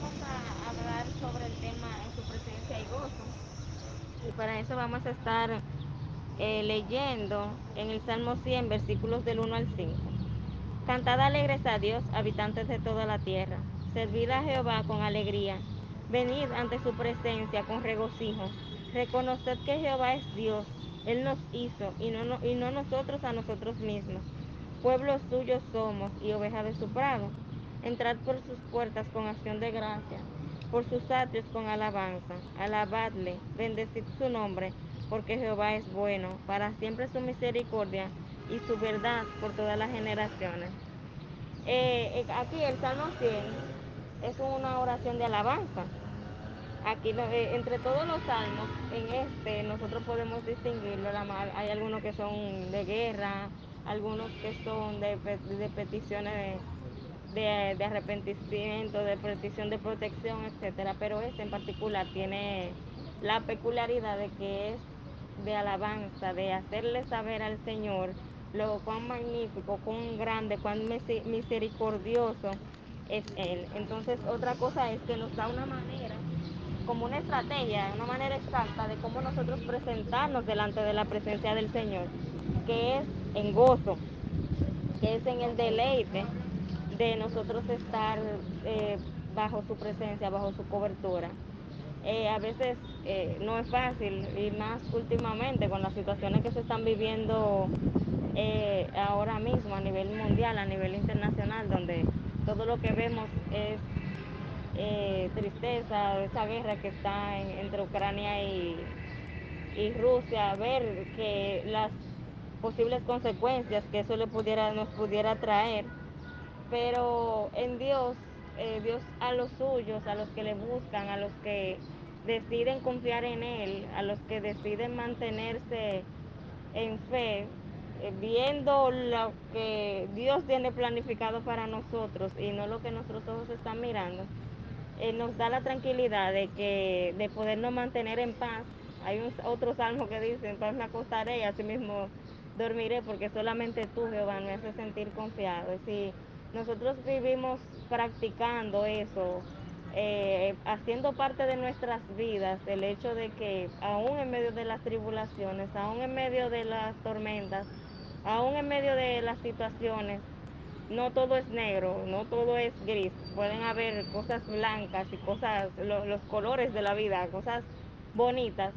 vamos a hablar sobre el tema en su presencia y gozo. Y para eso vamos a estar eh, leyendo en el Salmo 100, versículos del 1 al 5. Cantad alegres a Dios, habitantes de toda la tierra. Servid a Jehová con alegría. Venid ante su presencia con regocijo. Reconoced que Jehová es Dios. Él nos hizo y no, nosotros a nosotros mismos. Pueblo suyo somos y oveja de su prado. Entrad por sus puertas con acción de gracia, por sus atrios con alabanza. Alabadle, bendecid su nombre, porque Jehová es bueno, para siempre su misericordia y su verdad por todas las generaciones. Eh, eh, aquí el Salmo 100 es una oración de alabanza. Aquí eh, entre todos los salmos, en este nosotros podemos distinguirlo. Hay algunos que son de guerra, algunos que son de, de peticiones de de, arrepentimiento, de petición de protección, etcétera, pero este en particular tiene la peculiaridad de que es de alabanza, de hacerle saber al Señor lo cuán magnífico, cuán grande, cuán misericordioso es Él. Entonces, otra cosa es que nos da una manera, como una estrategia, una manera exacta de cómo nosotros presentarnos delante de la presencia del Señor, que es en gozo, que es en el deleite de nosotros estar eh, bajo su presencia, bajo su cobertura. Eh, a veces eh, no es fácil y más últimamente con las situaciones que se están viviendo ahora mismo a nivel mundial, a nivel internacional, donde todo lo que vemos es tristeza, esa guerra que está en, entre Ucrania y, y Rusia, ver que las posibles consecuencias que eso le pudiera, nos pudiera traer pero en Dios, eh, Dios a los suyos, a los que le buscan, a los que deciden confiar en Él, a los que deciden mantenerse en fe, eh, viendo lo que Dios tiene planificado para nosotros y no lo que nuestros ojos están mirando, eh, nos da la tranquilidad de que de podernos mantener en paz. Hay un, otro salmo que dice, en paz me acostaré y así mismo dormiré porque solamente tú, Jehová, me hace sentir confiado. Si nosotros vivimos practicando eso, eh, haciendo parte de nuestras vidas, el hecho de que aún en medio de las tribulaciones, aún en medio de las tormentas, aún en medio de las situaciones, no todo es negro, no todo es gris, pueden haber cosas blancas y cosas, lo, los colores de la vida, cosas bonitas,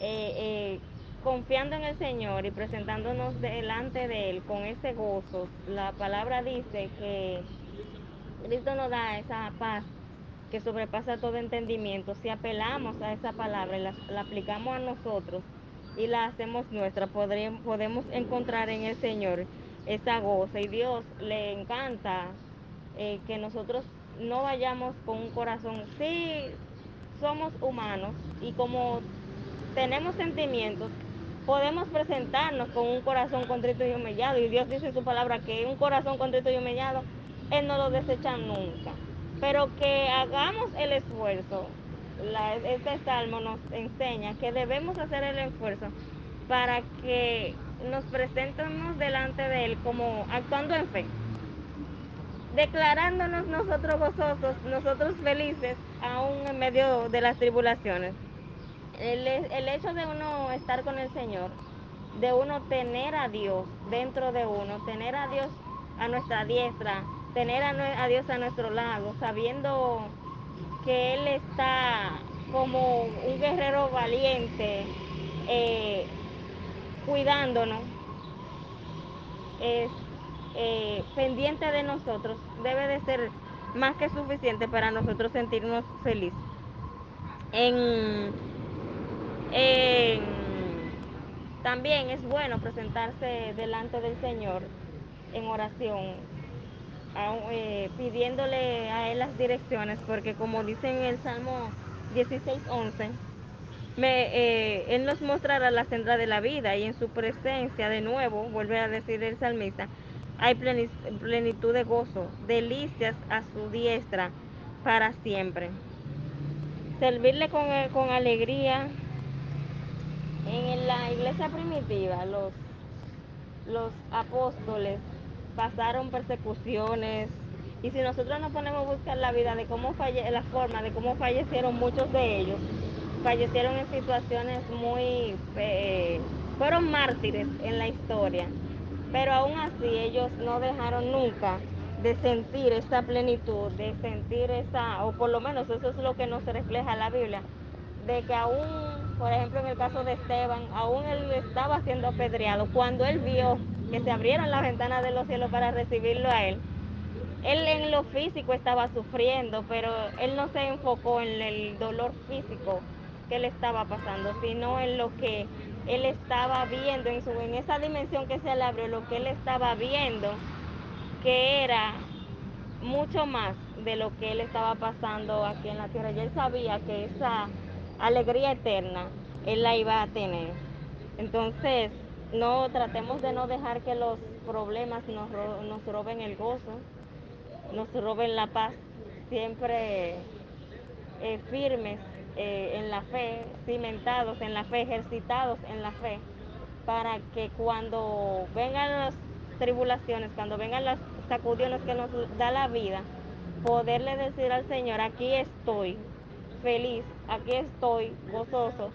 eh, eh, confiando en el Señor y presentándonos delante de Él con ese gozo. La palabra dice que Cristo nos da esa paz que sobrepasa todo entendimiento. Si apelamos a esa palabra y la, aplicamos a nosotros y la hacemos nuestra, podemos encontrar en el Señor esa goza. Y Dios le encanta eh, que nosotros no vayamos con un corazón. Sí, somos humanos y como tenemos sentimientos, podemos presentarnos con un corazón contrito y humillado. Y Dios dice en su palabra que un corazón contrito y humillado, Él no lo desecha nunca. Pero que hagamos el esfuerzo. Este salmo nos enseña que debemos hacer el esfuerzo para que nos presentemos delante de Él como actuando en fe, declarándonos nosotros gozosos, nosotros felices, aún en medio de las tribulaciones. El, el, hecho de uno estar con el Señor, de uno tener a Dios dentro de uno, tener a Dios a nuestra diestra, tener a, Dios a nuestro lado, sabiendo que Él está como un guerrero valiente, eh, cuidándonos, es eh, pendiente de nosotros, debe de ser más que suficiente para nosotros sentirnos felices. En, también es bueno presentarse delante del Señor en oración, eh, pidiéndole a Él las direcciones, porque como dice en el Salmo 16:11, me, eh, Él nos mostrará la senda de la vida y en su presencia, de nuevo, vuelve a decir el salmista, hay plenitud de gozo, delicias a su diestra para siempre. Servirle con, con alegría. En la iglesia primitiva, los, los apóstoles pasaron persecuciones, Y si nosotros nos ponemos a buscar la vida de cómo falle la forma de cómo fallecieron muchos de ellos, fallecieron en situaciones muy eh, fueron mártires en la historia, pero aún así ellos no dejaron nunca de sentir esa plenitud, de sentir esa, o por lo menos eso es lo que nos refleja la Biblia, de que aún, por ejemplo, en el caso de Esteban, aún él estaba siendo apedreado, cuando él vio que se abrieron las ventanas de los cielos para recibirlo a él, él en lo físico estaba sufriendo, pero él no se enfocó en el dolor físico que le estaba pasando, sino en lo que él estaba viendo, en, su, en esa dimensión que se le abrió, lo que él estaba viendo, que era mucho más de lo que él estaba pasando aquí en la tierra. Y él sabía que esa alegría eterna él la iba a tener. Entonces, no tratemos de no dejar que los problemas nos, nos roben el gozo, nos roben la paz, siempre eh, firmes eh, en la fe, cimentados en la fe, ejercitados en la fe, para que cuando vengan las tribulaciones, cuando vengan las sacudones que nos da la vida, poderle decir al Señor, aquí estoy feliz, aquí estoy gozoso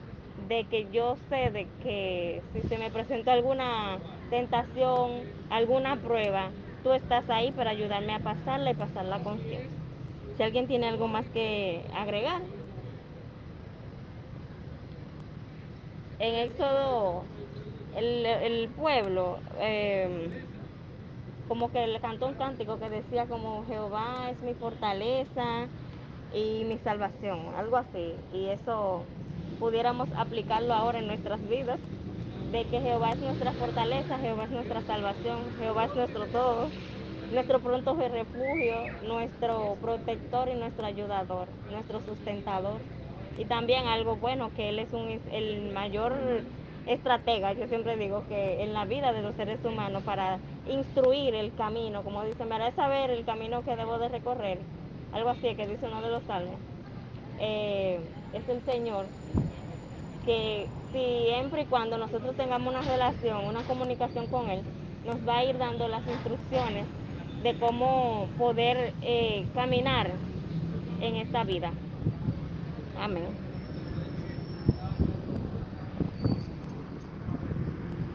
de que yo sé de que si se me presenta alguna tentación, alguna prueba, tú estás ahí para ayudarme a pasarla y pasarla con ciencia. Si alguien tiene algo más que agregar. En Éxodo, el, el pueblo, eh, como que le cantó un cántico que decía como Jehová es mi fortaleza y mi salvación, algo así. Y eso pudiéramos aplicarlo ahora en nuestras vidas, de que Jehová es nuestra fortaleza, Jehová es nuestra salvación, Jehová es nuestro todo, nuestro pronto refugio, nuestro protector y nuestro ayudador, nuestro sustentador. Y también algo bueno, que Él es un, el mayor estratega, yo siempre digo que en la vida de los seres humanos para instruir el camino, como dice, me hará saber el camino que debo de recorrer, algo así que dice uno de los salmos, eh, es el Señor que siempre y cuando nosotros tengamos una relación, una comunicación con Él, nos va a ir dando las instrucciones de cómo poder eh, caminar en esta vida. Amén.